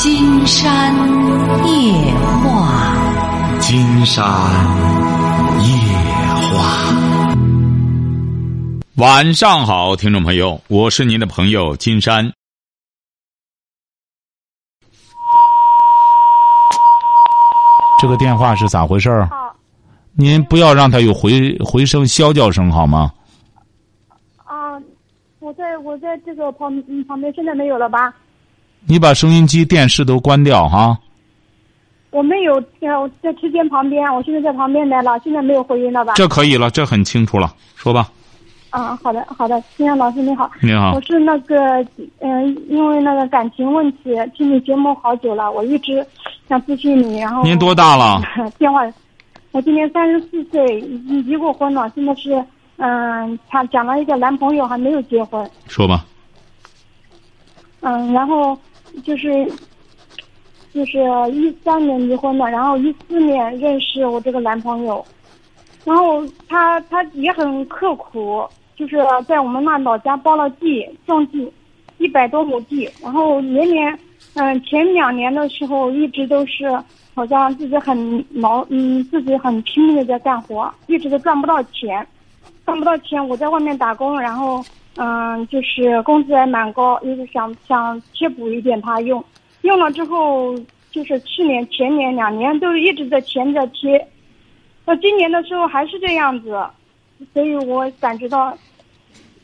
金山夜话，金山夜话。晚上好，听众朋友，我是您的朋友金山。这个电话是咋回事儿？您不要让它有回回声、啸叫声好吗？啊，我在我在这个旁嗯旁边，现在没有了吧？你把收音机、电视都关掉哈。我没有，呃，我在车间旁边，我现在在旁边来了，现在没有回音了吧？这可以了，这很清楚了，说吧。啊，好的好的，金阳老师你好，你好我，是那个嗯、因为那个感情问题，听你节目好久了，我一直想咨询你，然后您多大了？电话，我今年三十四岁，已经离过婚了，现在是嗯，他讲了一个男朋友还没有结婚，说吧。嗯，然后就是就是一三年离婚的，然后一四年认识我这个男朋友，然后他他也很刻苦，就是在我们那老家包了地种地，一百多亩地，然后年年嗯前两年的时候一直都是好像自己很劳嗯自己很拼命的在干活，一直都赚不到钱，赚不到钱我在外面打工，然后。嗯，就是工资还蛮高，就是想想贴补一点他用，用了之后就是去年前年两年都一直在钱在贴，到今年的时候还是这样子，所以我感觉到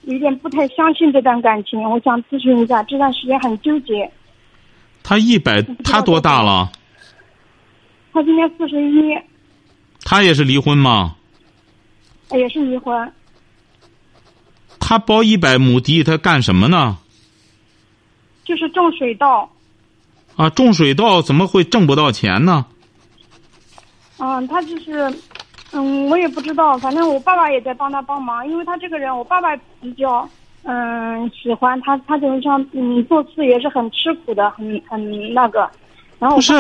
有点不太相信这段感情，我想咨询一下，这段时间很纠结。他一百，他多大了？他今年四十一，他也是离婚吗？也是离婚，他包一百亩地，他干什么呢？就是种水稻。啊，种水稻怎么会挣不到钱呢？嗯，他就是，嗯，我也不知道，反正我爸爸也在帮他帮忙，因为他这个人，我爸爸比较，嗯，喜欢他，他就是像，嗯，做事也是很吃苦的，很很那个，然后不是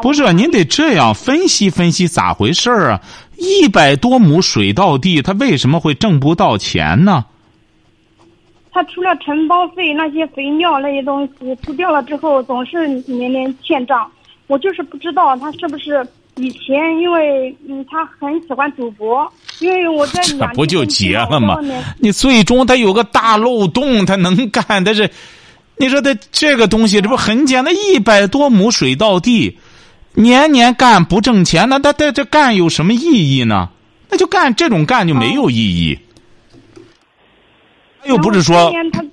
不是，您得这样分析分析咋回事儿啊？一百多亩水稻地，他为什么会挣不到钱呢？他除了承包费那些肥料那些东西除掉了之后，总是年年欠账。我就是不知道他是不是以前因为嗯他很喜欢赌博，因为我在这两 不就结了吗？你最终他有个大漏洞，他能干，但是你说他这个东西，这不很简单？一百多亩水稻地，年年干不挣钱，那他他这干有什么意义呢？那就干这种干就没有意义。他又不是说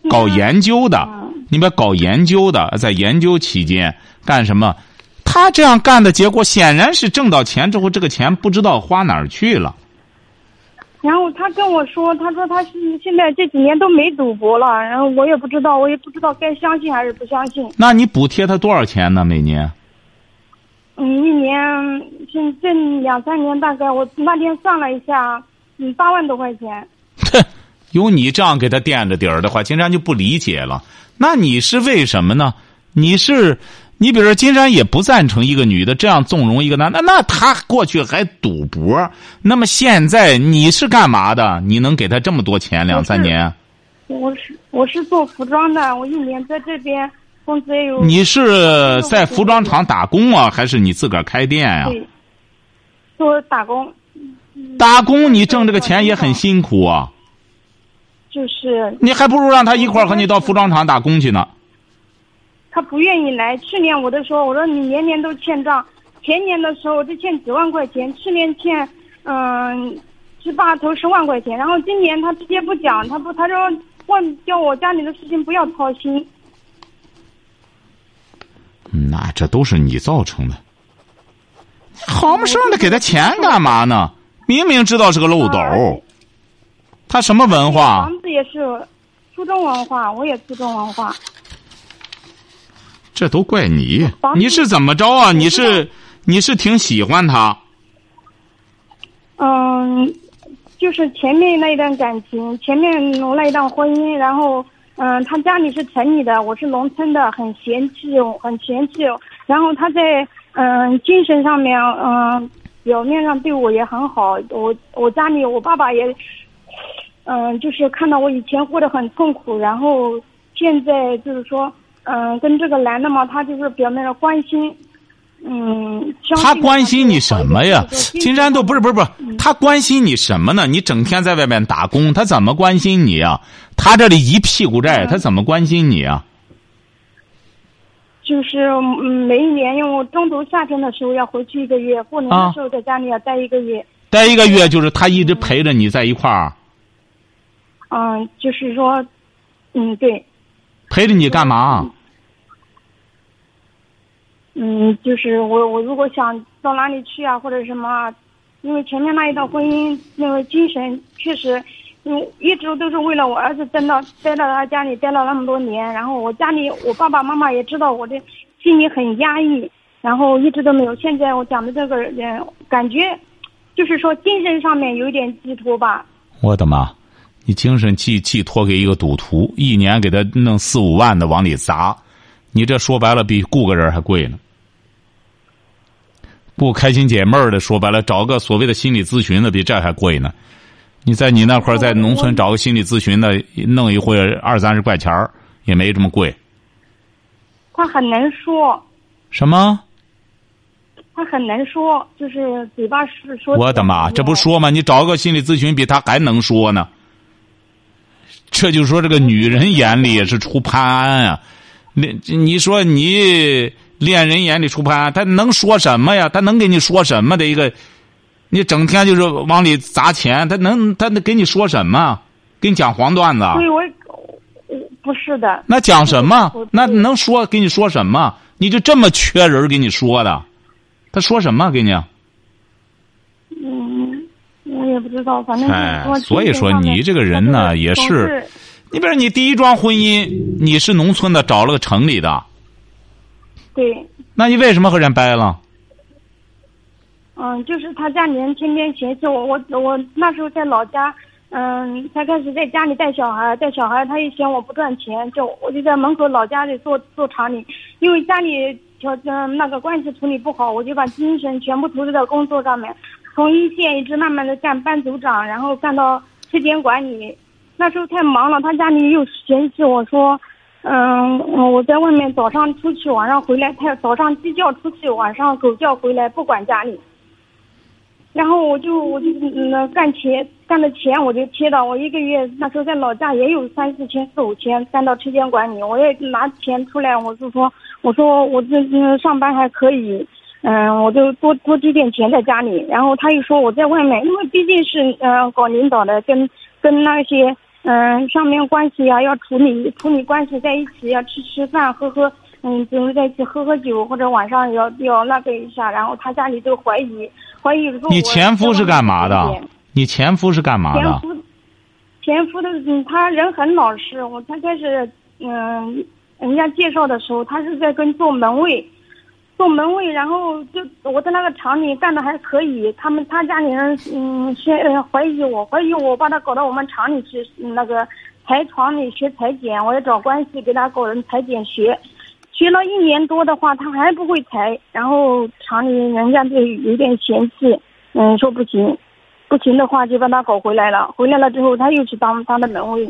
搞研究的嗯，你们搞研究的，在研究期间干什么？他这样干的结果显然是挣到钱之后，这个钱不知道花哪儿去了。然后他跟我说，他说他是现在这几年都没赌博了，然后我也不知道，我也不知道该相信还是不相信。那你补贴他多少钱呢？每年？嗯，一年现这两三年大概我那天算了一下，嗯，八万多块钱。哼，有你这样给他垫着底儿的话，金山就不理解了。那你是为什么呢？你是，你比如说，金山也不赞成一个女的这样纵容一个男的。那他过去还赌博，那么现在你是干嘛的？你能给他这么多钱两三年？我是我是做服装的，我一年在这边工资也有。你是在服装厂打工啊，还是你自个儿开店呀、对，做打工，打工你挣这个钱也很辛苦啊，就是你还不如让他一块儿和你到服装厂打工去呢。他不愿意来。去年我都说，我说你年年都欠账，前年的时候就欠几万块钱，去年欠嗯十八头十万块钱，然后今年他直接不讲，他不他说问叫我家里的事情不要操心。那这都是你造成的。好么生的给他钱干嘛呢？明明知道是个漏斗啊，他什么文化？也是初中文化，我也初中文化。这都怪你你是怎么着啊？你是你是挺喜欢他？嗯，就是前面那一段感情，前面那一段婚姻，然后嗯，他家里是城里的，我是农村的，很嫌弃，很嫌弃。然后他在嗯精神上面，嗯表面上对我也很好。我我家里我爸爸也，嗯就是看到我以前过得很痛苦，然后现在就是说，嗯，跟这个男的嘛，他就是表面上关心，嗯，他关心你什么呀？就是金山都不是不是不是，他关心你什么呢？你整天在外面打工，他怎么关心你啊？他这里一屁股债，嗯他怎么关心你啊？就是嗯，每一年因为我中途夏天的时候要回去一个月，过年啊的时候在家里要待一个月。待一个月就是他一直陪着你在一块儿，嗯，就是说，嗯，对，陪着你干嘛？嗯，就是我我如果想到哪里去啊，或者什么啊，因为前面那一段婚姻，那个精神确实，嗯，一直都是为了我儿子待到待到他家里待了那么多年，然后我家里我爸爸妈妈也知道我的心里很压抑，然后一直都没有。现在我讲的这个人，感觉就是说精神上面有一点寄托吧。我的妈！你精神寄寄托给一个赌徒，一年给他弄四五万的往里砸，你这说白了比雇个人还贵呢。雇开心解闷儿的，说白了找个所谓的心理咨询的比这还贵呢。你在你那块儿在农村找个心理咨询的，弄一回二三十块钱儿也没这么贵。他很能说，什么？他很能说，就是嘴巴是说。我的妈！这不说吗？你找个心理咨询比他还能说呢。这就说这个女人眼里也是出潘安啊。你你说你恋人眼里出潘安，他能说什么呀？他能给你说什么的一个？你整天就是往里砸钱，他能他能给你说什么？给你讲黄段子？所以我我不是的。那讲什么？那能说给你说什么？你就这么缺人给你说的？他说什么给你？嗯，我也不知道，反正哎所以说你这个人呢也是是你比如你第一桩婚姻，你是农村的，找了个城里的，对，那你为什么和人掰了？嗯，就是他家里人天天嫌弃我，我我那时候在老家，嗯，才开始在家里带小孩，带小孩他也嫌我不赚钱，就我就在门口老家里做做厂里，因为家里条嗯那个关系处理不好，我就把精神全部投入到工作上面，从一线一直慢慢的干班组长，然后干到车间管理。那时候太忙了，他家里又嫌弃我说，嗯，我在外面早上出去，晚上回来，他早上鸡叫出去，晚上狗叫回来，不管家里。然后我就我就嗯干钱干的钱我就贴到我一个月那时候在老家也有三四千四五千干到车间管理我也拿钱出来我就说我说我这上班还可以嗯我就多多积点钱在家里然后他又说我在外面因为毕竟是嗯搞领导的跟跟那些嗯上面关系啊、要处理 处理关系在一起要吃吃饭喝喝嗯比如在一起喝喝酒或者晚上要要那个一下然后他家里就怀疑。怀疑说你前夫是干嘛的？你前夫是干嘛的？前夫，前夫的嗯，他人很老实。我才开始嗯，人家介绍的时候，他是在跟做门卫，做门卫，然后就我在那个厂里干的还可以。他们他家里人嗯，先怀疑我，怀疑我把他搞到我们厂里去，那个裁床里学裁剪，我也找关系给他搞人裁剪学。学了一年多的话，他还不会裁，然后厂里人家就有点嫌弃，嗯，说不行，不行的话就把他搞回来了。回来了之后，他又去当当的门卫。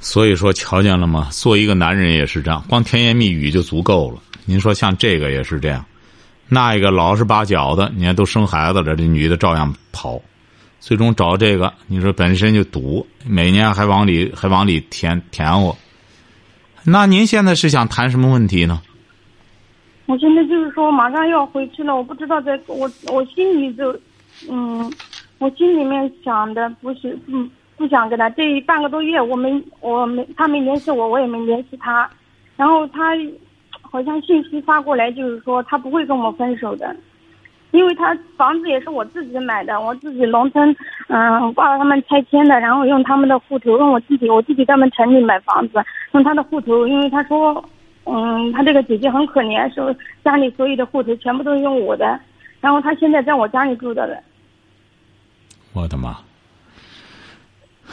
所以说，瞧见了吗？做一个男人也是这样，光甜言蜜语就足够了。您说像这个也是这样，那一个老实巴交的，你看都生孩子了，这女的照样跑，最终找这个，你说本身就赌，每年还往里还往里填填我。那您现在是想谈什么问题呢？我现在就是说马上要回去了，我不知道在我我心里就，嗯，我心里面想的不是，嗯，不想跟他这半个多月我没我没他没联系我，我也没联系他，然后他好像信息发过来，就是说他不会跟我分手的，因为他房子也是我自己买的，我自己农村嗯爸爸他们拆迁的，然后用他们的户头，用我自己我自己在他们城里买房子，用他的户头，因为他说。嗯，他这个姐姐很可怜，说家里所有的户头全部都是用我的，然后他现在在我家里住的了。我的妈！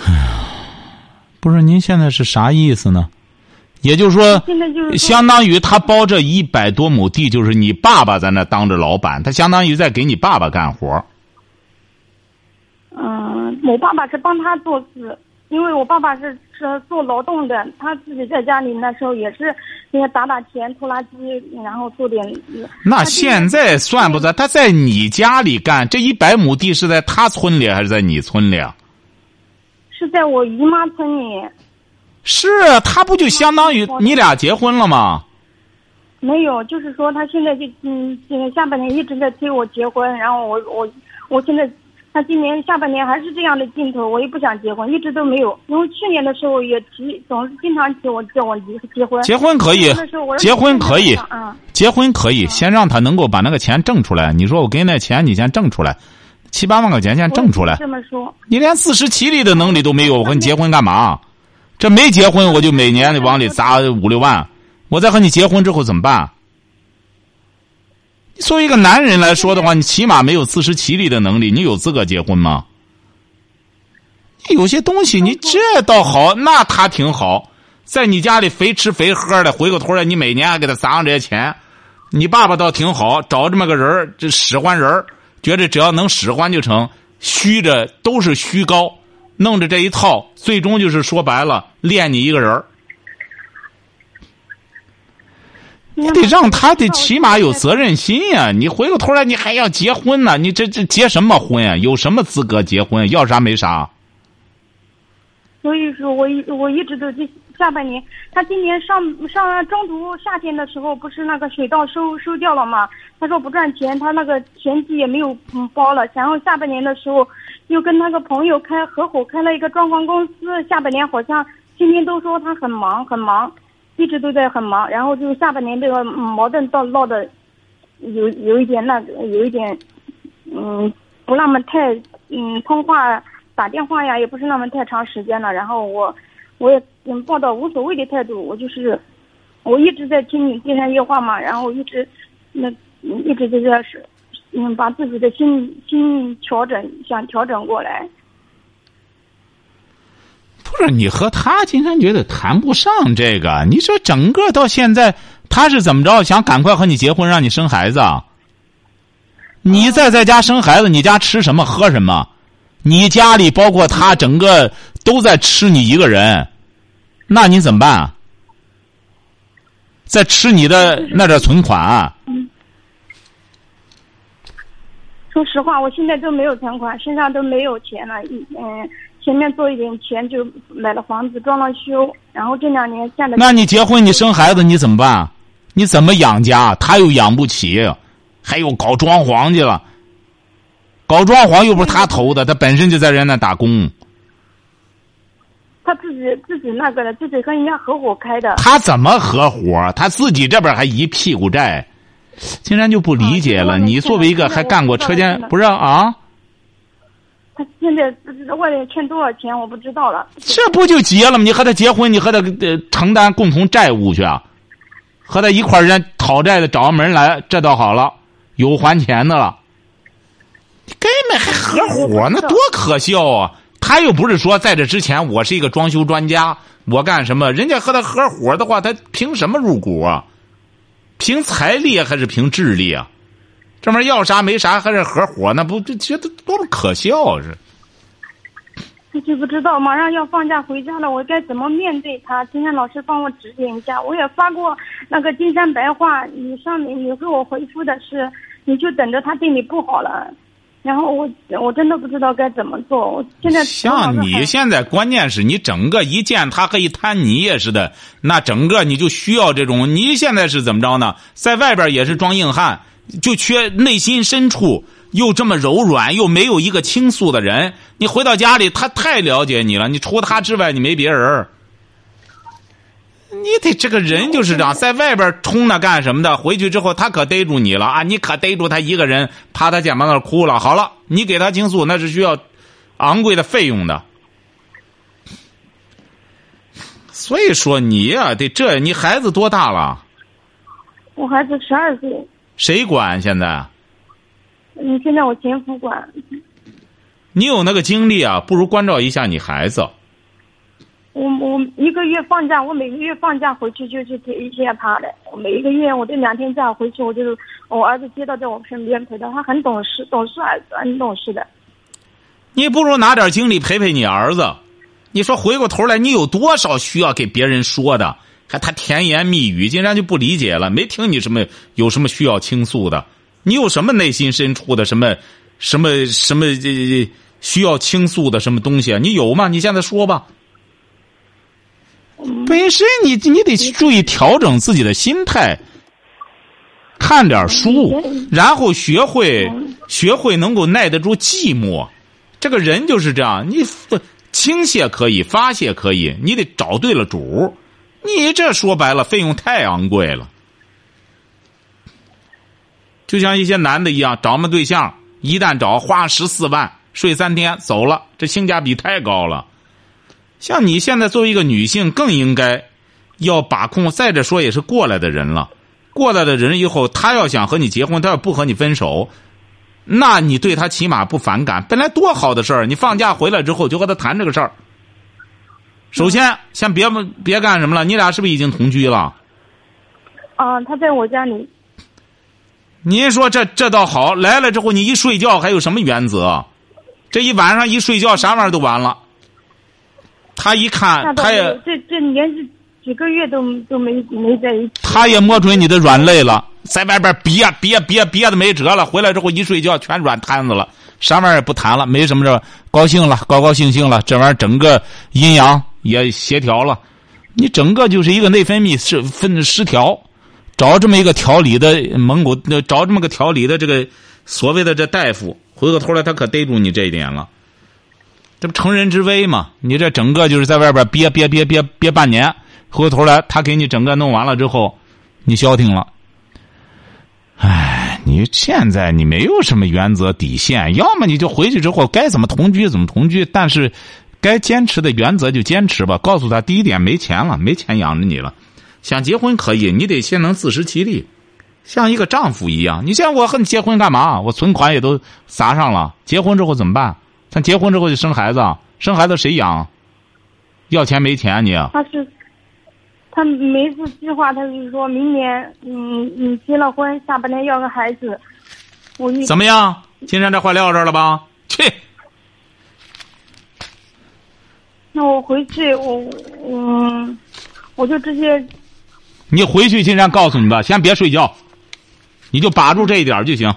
哎呀，不是您现在是啥意思呢？也就是说，现在就是相当于他包这一百多亩地，就是你爸爸在那当着老板，他相当于在给你爸爸干活。嗯，我爸爸是帮他做事，因为我爸爸是是做劳动的，他自己在家里那时候也是那个打打钱、拖拉机，然后做点。那现在算不算？他在你家里干这一百亩地是在他村里还是在你村里啊？是在我姨妈村里。是啊，他不就相当于你俩结婚了吗？没有，就是说他现在就嗯，下半年一直在催我结婚，然后我我我现在。他今年下半年还是这样的劲头，我也不想结婚，一直都没有。因为去年的时候也提，总是经常提我叫我离结婚。结婚可以，结婚可以，结婚可以，先让他能够把那个钱挣出来。你说我给你那钱，你先挣出来，七八万块钱先挣出来。这么说，你连自食其力的能力都没有，我跟你结婚干嘛？这没结婚我就每年的往里砸 五六万，我再和你结婚之后怎么办？作为一个男人来说的话，你起码没有自食其力的能力，你有资格结婚吗？有些东西你这倒好，那他挺好，在你家里肥吃肥喝的，回过头来你每年还给他砸上这些钱，你爸爸倒挺好，找这么个人这使唤人觉得只要能使唤就成，虚着都是虚高，弄着这一套，最终就是说白了，练你一个人儿。你得让他得起码有责任心呀！你回过头来，你还要结婚呢？你这这结什么婚呀？有什么资格结婚？要啥没啥。所以说，我一我一直都这下半年，他今年上上中途夏天的时候，不是那个水稻收收掉了吗？他说不赚钱，他那个田地也没有嗯包了。然后下半年的时候，又跟那个朋友开合伙开了一个装潢公司。下半年好像天天都说他很忙很忙。一直都在很忙，然后就下半年这个矛盾到闹的，有有一点那个有一点，嗯，不那么太嗯通话打电话呀，也不是那么太长时间了。然后我我也嗯抱到无所谓的态度，我就是我一直在听你金山夜话嘛，然后一直那一直就在是嗯把自己的心心调整想调整过来。不是你和他今天觉得谈不上这个？你说整个到现在，他是怎么着？想赶快和你结婚，让你生孩子？你再在家生孩子，你家吃什么喝什么？你家里包括他，整个都在吃你一个人，那你怎么办？在吃你的那点存款？说实话，我现在都没有存款，身上都没有钱了。一嗯。前面做一点钱就买了房子装了修，然后这两年现在。那你结婚你生孩子你怎么办？你怎么养家？他又养不起，还有搞装潢去了。搞装潢又不是他投的，他本身就在人那打工。他自己自己那个的，自己跟人家合伙开的。他怎么合伙？他自己这边还一屁股债，竟然就不理解了。你作为一个还干过车间，不是啊？他现在外面欠多少钱，我不知道了。这不就结了吗？你和他结婚，你和他呃承担共同债务去啊？和他一块儿人讨债的找上门来，这倒好了，有还钱的了。根本还合伙，那多可笑啊！他又不是说在这之前我是一个装修专家，我干什么？人家和他合伙的话，他凭什么入股啊？凭财力还是凭智力啊？这玩意儿要啥没啥，还是合伙？那不就觉得多么可笑是？我就不知道，马上要放假回家了，我该怎么面对他？今天老师帮我指点一下。我也发过那个金山白话，你上面你给我回复的是，你就等着他对你不好了。然后我我真的不知道该怎么做。我现在像你现在，关键是你整个一见他和一滩泥也似的，那整个你就需要这种。你现在是怎么着呢？在外边也是装硬汉。就缺内心深处又这么柔软，又没有一个倾诉的人。你回到家里，他太了解你了。你除他之外，你没别人。你得这个人就是这样，在外边冲那干什么的？回去之后，他可逮住你了啊！你可逮住他一个人，趴他肩膀那哭了。好了，你给他倾诉，那是需要昂贵的费用的。所以说，你呀，得这，你孩子多大了？我孩子十二岁。谁管现在？嗯，现在我前夫管。你有那个精力啊，不如关照一下你孩子。我我一个月放假，我每个月放假回去就去接一下他的。我每一个月我这两天假回去，我就是我儿子接到在我身边陪他，他很懂事，懂事儿子，很懂事的。你不如拿点精力陪陪你儿子。你说回过头来，你有多少需要给别人说的？还他甜言蜜语，竟然就不理解了，没听你什么有什么需要倾诉的？你有什么内心深处的什么什么什么这需要倾诉的什么东西啊？你有吗？你现在说吧。本身你你得注意调整自己的心态，看点书，然后学会学会能够耐得住寂寞。这个人就是这样，你倾泻可以，发泄可以，你得找对了主。你这说白了，费用太昂贵了。就像一些男的一样，找么对象，一旦找花十四万睡三天走了，这性价比太高了。像你现在作为一个女性，更应该要把控。再者说，也是过来的人了，过来的人以后，他要想和你结婚，他要不和你分手，那你对他起码不反感。本来多好的事儿，你放假回来之后就和他谈这个事儿。首先，先别别干什么了，你俩是不是已经同居了？啊，他在我家里。您说这这倒好，来了之后你一睡觉还有什么原则？这一晚上一睡觉啥玩意儿都完了。他一看，他也这这连续几个月都都没没在一起。他也摸准你的软肋了，在外边憋憋憋憋的没辙了，回来之后一睡觉全软瘫子了，啥玩意儿也不谈了，没什么这高兴了，高高兴兴了，这玩意儿整个阴阳也协调了，你整个就是一个内分泌失分失调，找这么一个调理的蒙古，找这么个调理的这个所谓的这大夫，回过头来他可逮住你这一点了。这不成人之危吗？你这整个就是在外边憋憋憋憋憋半年，回过头来他给你整个弄完了之后，你消停了。唉，你现在你没有什么原则底线，要么你就回去之后该怎么同居怎么同居，但是该坚持的原则就坚持吧。告诉他，第一点没钱了，没钱养着你了，想结婚可以，你得先能自食其力，像一个丈夫一样。你像我和你结婚干嘛？我存款也都砸上了，结婚之后怎么办？咱结婚之后就生孩子，生孩子谁养？要钱没钱你？他是，他每次计划，他就是说明年，嗯你，结了婚，下半年要个孩子。我一怎么样？今天这话撂这儿了吧？去。那我回去，我嗯，我就直接。你回去，金山告诉你吧，先别睡觉，你就把住这一点就行。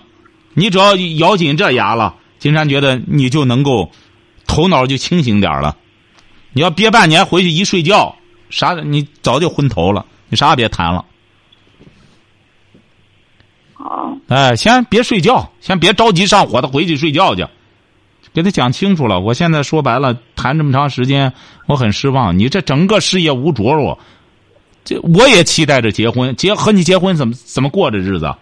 你只要咬紧这牙了。金山觉得你就能够头脑就清醒点了。你要憋半年回去一睡觉，啥你早就昏头了，你啥也别谈了。好。哎，先别睡觉，先别着急上火，他回去睡觉去。给他讲清楚了。我现在说白了，谈这么长时间，我很失望。你这整个事业无着落，这我也期待着结婚。结和你结婚怎么怎么过这日子？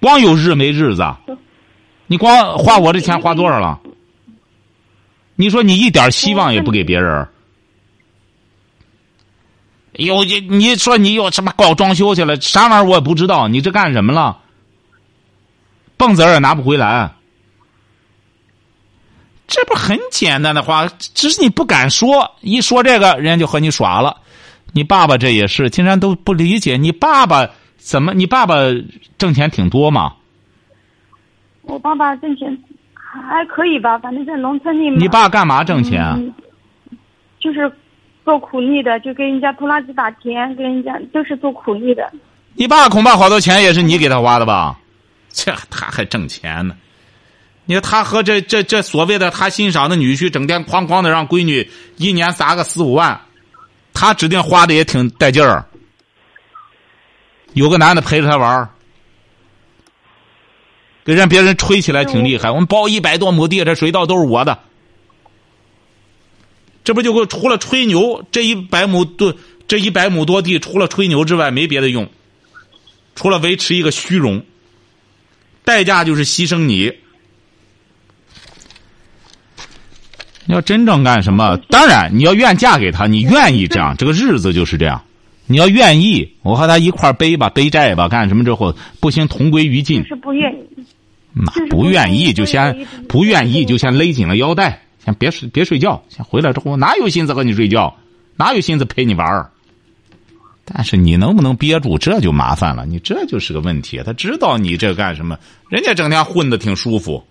光有日没日子。你光花我的钱花多少了？你说你一点希望也不给别人？有你你说你有什么搞装修去了？啥玩意儿我也不知道。你这干什么了？蹦子儿也拿不回来。这不很简单的话，只是你不敢说。一说这个，人家就和你耍了。你爸爸这也是，竟然都不理解。你爸爸怎么？你爸爸挣钱挺多吗？我爸爸挣钱还可以吧，反正在农村里面。你爸干嘛挣钱？就是做苦力的，就给人家拖拉机打田，给人家都是做苦力的。你爸恐怕好多钱也是你给他花的吧？这他还挣钱呢？你说他和这这这所谓的他欣赏的女婿，整天哐哐的让闺女一年砸个四五万，他指定花的也挺带劲儿。有个男的陪着他玩给让别人吹起来挺厉害，我们包一百多亩地，这水稻都是我的。这不就给除了吹牛，这一百亩多，这一百亩多地，除了吹牛之外没别的用，除了维持一个虚荣，代价就是牺牲你。你要真正干什么？当然，你要愿嫁给他，你愿意这样，这个日子就是这样。你要愿意，我和他一块背吧，背债吧，干什么之后不行，同归于尽。是不愿意。那不愿意就先不愿意就先勒紧了腰带，先别睡别睡觉，先回来之后哪有心思和你睡觉，哪有心思陪你玩儿。但是你能不能憋住，这就麻烦了。你这就是个问题。他知道你这干什么？人家整天混的挺舒服，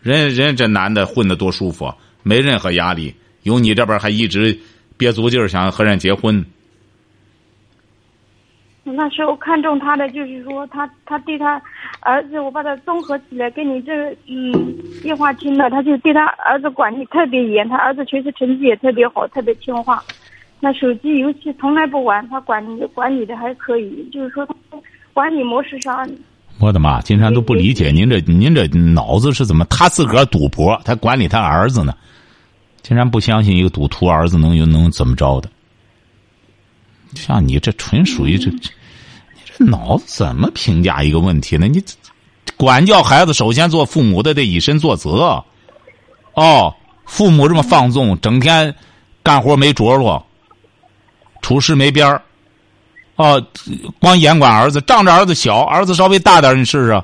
人人这男的混的多舒服，没任何压力，有你这边还一直憋足劲儿想和人结婚。那时候看中他的就是说他他对他儿子，我把他综合起来跟你这嗯电话听了，他就对他儿子管理特别严，他儿子学习成绩也特别好，特别听话。那手机游戏从来不玩，他管理管理的还可以，就是说他管理模式上。我的妈！金山都不理解您这您这脑子是怎么？他自个儿赌博，他管理他儿子呢？金山不相信一个赌徒儿子能有能怎么着的。像你这纯属于这，你这脑子怎么评价一个问题呢？你管教孩子，首先做父母的得以身作则。哦，父母这么放纵，整天干活没着落，处事没边儿。哦，光严管儿子，仗着儿子小，儿子稍微大点你试试，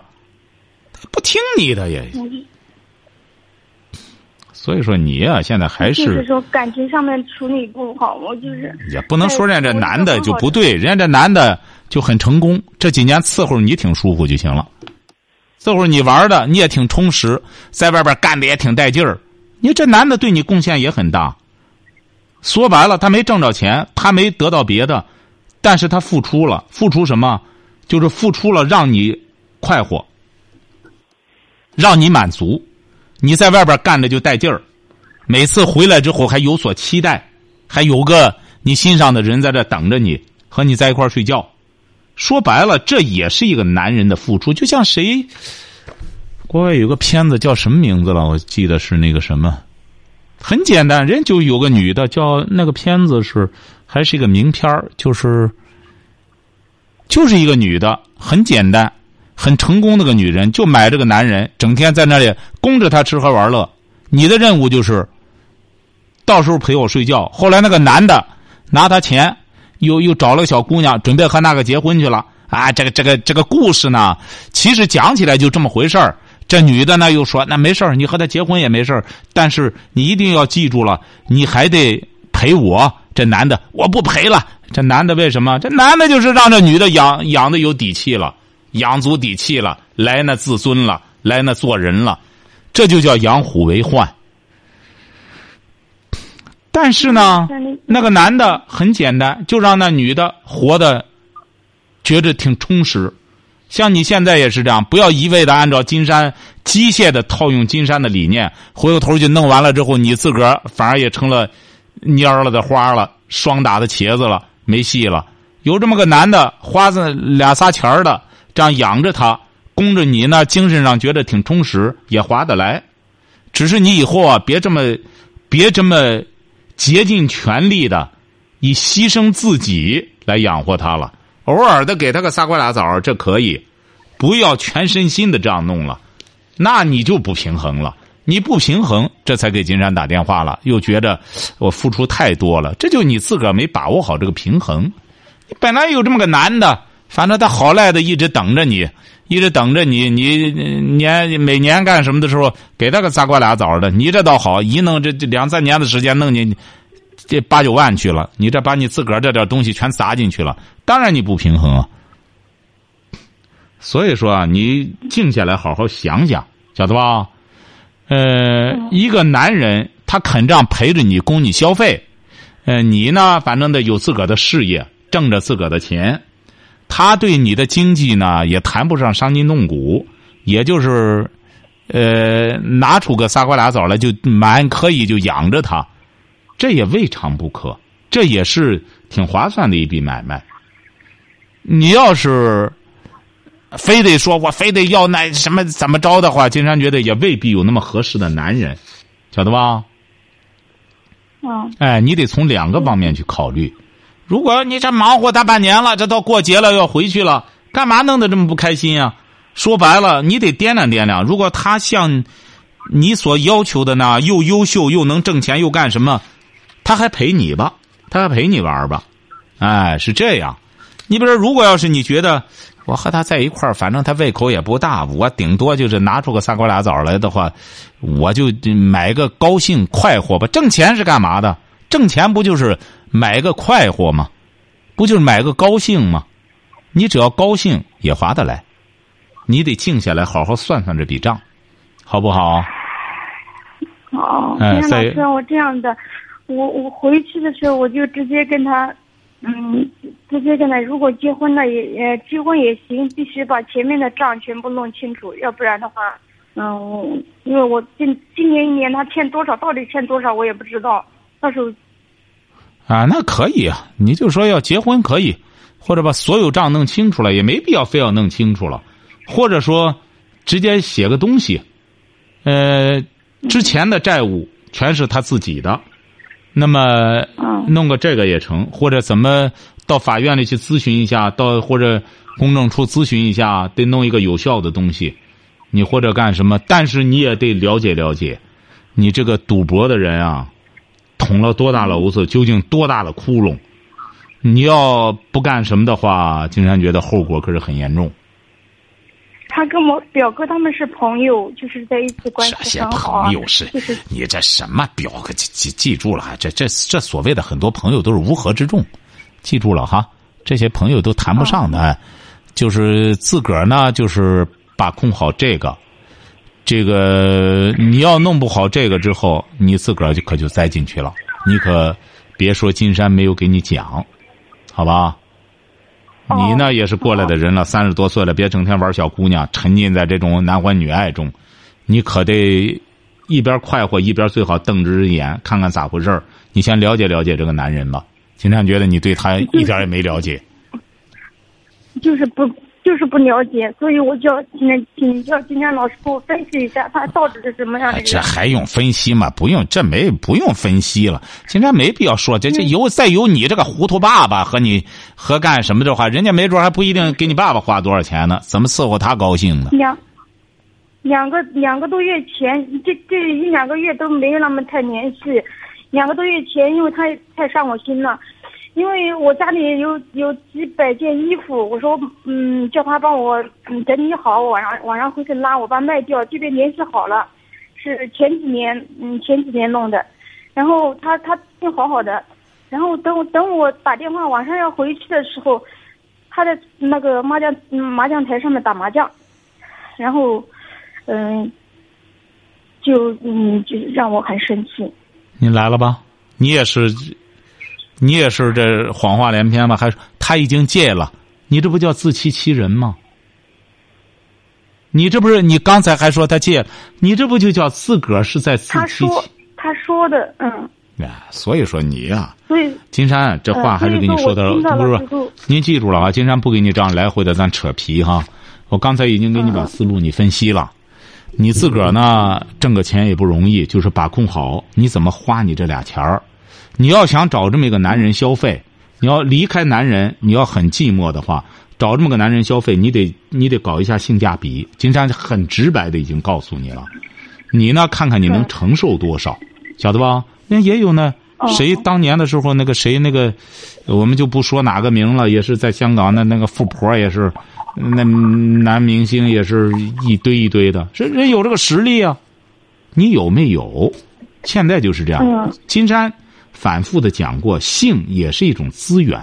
不听你的也。所以说你呀，现在还是就是说感情上面处理不好，我就是也不能说人家这男的就不对，人家这男的就很成功，这几年伺候你挺舒服就行了，伺候你玩的你也挺充实，在外边干的也挺带劲儿，你这男的对你贡献也很大。说白了，他没挣着钱，他没得到别的。但是他付出了，付出什么？就是付出了让你快活，让你满足。你在外边干的就带劲儿，每次回来之后还有所期待，还有个你心上的人在这等着你，和你在一块睡觉。说白了，这也是一个男人的付出。就像谁，国外有个片子叫什么名字了？我记得是那个什么，很简单，人就有个女的叫那个片子是。还是一个名片就是，就是一个女的，很简单，很成功那个女人，就买这个男人，整天在那里供着他吃喝玩乐。你的任务就是，到时候陪我睡觉。后来那个男的拿他钱，又又找了个小姑娘，准备和那个结婚去了。啊，这个这个这个故事呢，其实讲起来就这么回事儿。这女的呢又说：“那没事儿，你和他结婚也没事儿，但是你一定要记住了，你还得陪我。”这男的我不陪了。这男的为什么？这男的就是让这女的养养的有底气了，养足底气了，来那自尊了，来那做人了，这就叫养虎为患。但是呢，那个男的很简单，就让那女的活的觉着挺充实。像你现在也是这样，不要一味的按照金山机械的套用金山的理念，回过头去弄完了之后，你自个儿反而也成了。蔫了的花了，霜打的茄子了，没戏了。有这么个男的，花子俩仨钱的，这样养着他，供着你呢，精神上觉得挺充实，也划得来。只是你以后啊，别这么，别这么竭尽全力的，以牺牲自己来养活他了。偶尔的给他个仨瓜俩枣，这可以，不要全身心的这样弄了，那你就不平衡了。你不平衡，这才给金山打电话了，又觉得我付出太多了，这就你自个儿没把握好这个平衡。你本来有这么个男的，反正他好赖的一直等着你，一直等着你。你年每年干什么的时候，给他个仨瓜俩枣的。你这倒好，一弄这这两三年的时间，弄你这八九万去了。你这把你自个儿这点东西全砸进去了，当然你不平衡啊。所以说啊，你静下来好好想想，晓得吧？呃，一个男人他肯这样陪着你，供你消费，呃，你呢，反正得有自个儿的事业，挣着自个儿的钱，他对你的经济呢也谈不上伤筋动骨，也就是，呃，拿出个仨瓜俩枣来就蛮可以就养着他，这也未尝不可，这也是挺划算的一笔买卖。你要是。非得说我非得要那什么怎么着的话，金山觉得也未必有那么合适的男人，晓得吧？嗯。哎，你得从两个方面去考虑。如果你这忙活大半年了，这到过节了要回去了，干嘛弄得这么不开心啊？说白了，你得掂量掂量。如果他像你所要求的那又优秀又能挣钱又干什么，他还陪你吧？他还陪你玩吧？哎，是这样。你比如说，如果要是你觉得。我和他在一块儿，反正他胃口也不大，我顶多就是拿出个仨瓜俩枣来的话，我就买个高兴快活吧。挣钱是干嘛的？挣钱不就是买个快活吗？不就是买个高兴吗？你只要高兴也划得来，你得静下来好好算算这笔账，好不好？哦，金老师，我这样的，我我回去的时候我就直接跟他，嗯，直接跟他，如果结婚了也也结婚也行，必须把前面的账全部弄清楚，要不然的话，嗯，因为我今今年一年他欠多少，到底欠多少我也不知道，到时候啊，那可以啊，你就说要结婚可以，或者把所有账弄清楚了，也没必要非要弄清楚了，或者说直接写个东西，呃，之前的债务全是他自己的，那么嗯弄个这个也成，或者怎么到法院里去咨询一下，到或者公证处咨询一下，得弄一个有效的东西，你或者干什么，但是你也得了解了解，你这个赌博的人啊。捅了多大篓子，究竟多大的窟窿？你要不干什么的话，金山觉得后果可是很严重。他跟我表哥他们是朋友，就是在一起关这些系很好啊朋友是就是你这什么表哥记记记住了，这这这所谓的很多朋友都是乌合之众，记住了哈，这些朋友都谈不上的，哎就是自个儿呢，就是把控好这个，这个你要弄不好这个之后，你自个儿就可就栽进去了，你可别说金山没有给你讲，好吧？哦你呢也是过来的人了，三十多岁了，别整天玩小姑娘，沉浸在这种男欢女爱中，你可得一边快活一边最好瞪直眼看看咋回事儿。你先了解了解这个男人吧。金山觉得你对他一点也没了解，就是不就是不了解，所以我就要今天请教今天老师给我分析一下，他到底是什么样的哎，人。这还用分析吗？不用，这没不用分析了。今天没必要说这这有再有你这个糊涂爸爸和你和干什么的话，人家没准还不一定给你爸爸花多少钱呢，怎么伺候他高兴呢？两两个两个多月前，这这一两个月都没有那么太联系。两个多月前，因为他太伤我心了，因为我家里有有几百件衣服，我说嗯叫他帮我嗯整理好，晚上晚上回去拉我爸卖掉，这边联系好了，是前几年嗯前几年弄的，然后他他挺好好的，然后等我等我打电话晚上要回去的时候，他在那个麻将麻将台上面打麻将，然后嗯就嗯就让我很生气。你来了吧？你也是，你也是这谎话连篇吧？还是他已经戒了？你这不叫自欺欺人吗？你这不是你刚才还说他戒了，你这不就叫自个儿是在自他欺欺？说他说的嗯，哎，所以说你呀、所以金山这话还是给你说的，不是您记住了啊，金山不给你这样来回的咱扯皮哈。我刚才已经给你把思路你分析了，你自个儿呢挣个钱也不容易，就是把控好你怎么花你这俩钱儿。你要想找这么一个男人消费，你要离开男人，你要很寂寞的话，找这么个男人消费，你得你得搞一下性价比。金山很直白的已经告诉你了，你呢看看你能承受多少，晓得吧？那也有呢。哦谁当年的时候，那个谁，那个，我们就不说哪个名了，也是在香港的那个富婆，也是，那男明星也是一堆一堆的，人人有这个实力啊，你有没有？现在就是这样。嗯金山反复的讲过，性也是一种资源，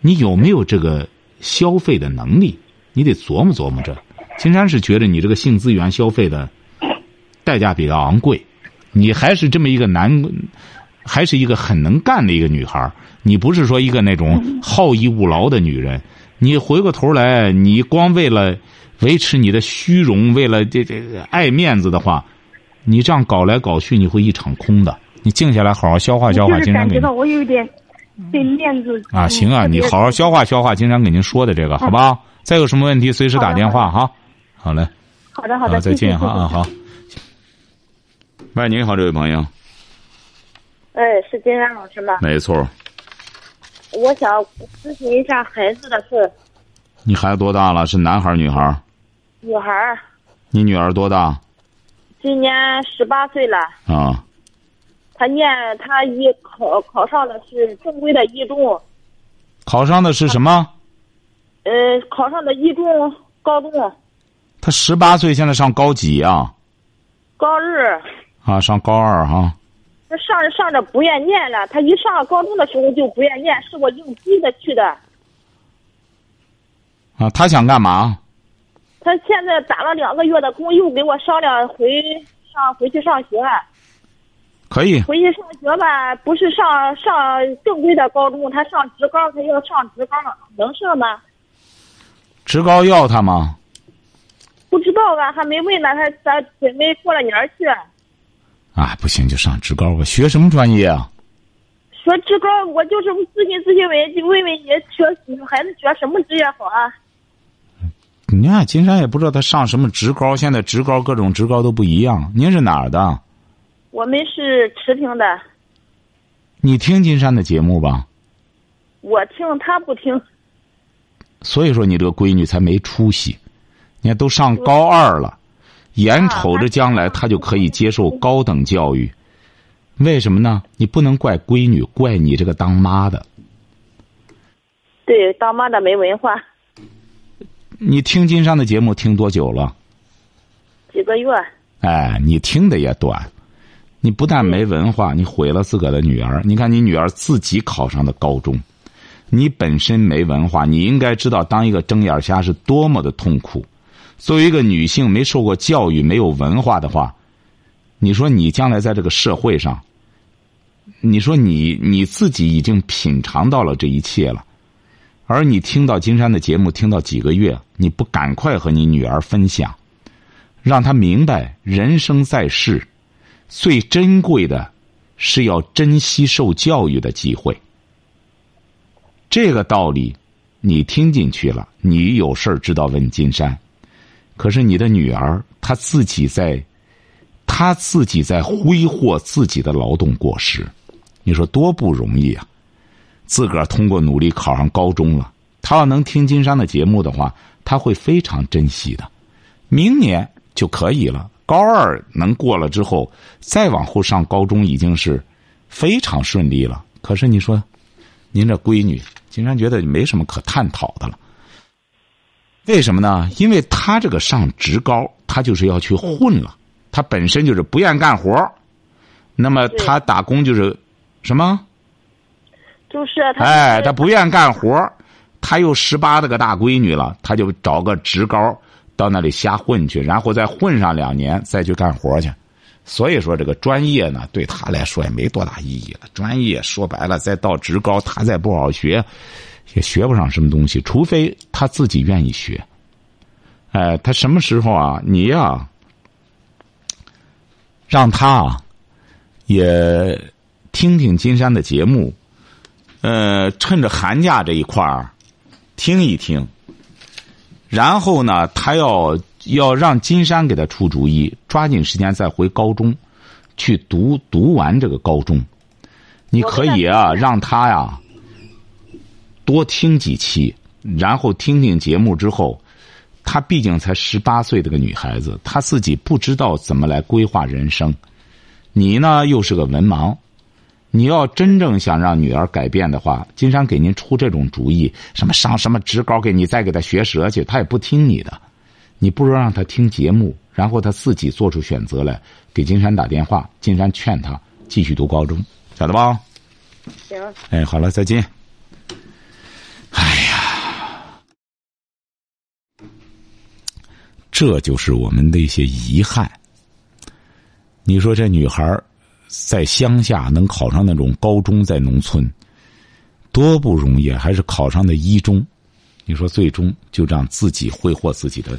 你有没有这个消费的能力？你得琢磨琢磨这。金山是觉得你这个性资源消费的代价比较昂贵，你还是这么一个男，还是一个很能干的一个女孩你不是说一个那种好逸恶劳的女人。你回过头来，你光为了维持你的虚荣，为了这这爱面子的话，你这样搞来搞去，你会一场空的。你静下来，好好消化消化。就是经常给感觉到我有一点对面子啊，嗯行啊，你好好消化消化。经常给您说的这个，好吧？再有什么问题，随时打电话哈。好嘞，好的好的，再见哈啊，好。喂，您好，这位朋友，哎，是金山老师吗？没错。我想咨询一下孩子的事。你孩子多大了？是男孩儿女孩儿？女孩儿你女儿多大？今年十八岁了，啊，她念他一考考上的是正规的一中，考上的是什么？呃，考上的一中高中他十八岁，现在上高几啊？高二。啊，上高二哈。他上着上着不愿念了，他一上高中的时候就不愿念，是我硬逼着去的。啊，他想干嘛？他现在打了两个月的工，又给我商量回上回去上学。可以。回去上学吧，不是上上正规的高中，他上职高，他要上职高，能上吗？职高要他吗？不知道啊，还没问呢，他咱准备过了年去。啊，不行就上职高吧。学什么专业啊？学职高，我就是咨询咨询问，问问你，学女孩子学什么职业好啊？你看金山也不知道他上什么职高，现在职高各种职高都不一样。您是哪儿的？我们是持平的，你听金山的节目吧。我听他不听。所以说你这个闺女才没出息。你看都上高二了，眼瞅着将来她就可以接受高等教育，为什么呢？你不能怪闺女，怪你这个当妈的。对，当妈的没文化。你听金山的节目听多久了？几个月。哎，你听的也短，你不但没文化，你毁了自个的女儿。你看你女儿自己考上的高中，你本身没文化，你应该知道当一个睁眼瞎是多么的痛苦。作为一个女性，没受过教育、没有文化的话，你说你将来在这个社会上，你说你你自己已经品尝到了这一切了。而你听到金山的节目听到几个月，你不赶快和你女儿分享，让她明白人生在世，最珍贵的，是要珍惜受教育的机会。这个道理，你听进去了，你有事知道问金山。可是你的女儿她自己在，她自己在挥霍自己的劳动果实，你说多不容易啊！自个儿通过努力考上高中了，他要能听金山的节目的话，他会非常珍惜的。明年就可以了，高二能过了之后，再往后上高中已经是非常顺利了。可是你说，您这闺女，金山觉得没什么可探讨的了。为什么呢？因为她这个上职高，她就是要去混了，她本身就是不愿干活那么她打工就是什么？就是他。哎，他不愿干活她又十八的个大闺女了，她就找个职高到那里瞎混去，然后再混上两年，再去干活去。所以说，这个专业呢，对他来说也没多大意义了。专业说白了，再到职高，他再不好学，也学不上什么东西。除非他自己愿意学。哎，他什么时候啊？你呀，让他啊，也听听金山的节目。呃，趁着寒假这一块儿，听一听。然后呢，他要要让金山给他出主意，抓紧时间再回高中，去读读完这个高中。你可以啊，让他呀多听几期，然后听听节目之后，她毕竟才十八岁的个女孩子，她自己不知道怎么来规划人生。你呢，又是个文盲。你要真正想让女儿改变的话，金山给您出这种主意，什么上什么职高，给你再给她学舌去，她也不听你的。你不如让她听节目，然后她自己做出选择来，给金山打电话，金山劝她继续读高中，晓得吧？行。哎，好了，再见。哎呀，这就是我们的一些遗憾。你说这女孩儿。在乡下能考上那种高中，在农村多不容易，还是考上的一中。你说最终就这样自己挥霍自己的。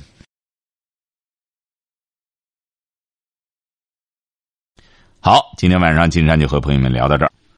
好，今天晚上金山就和朋友们聊到这儿。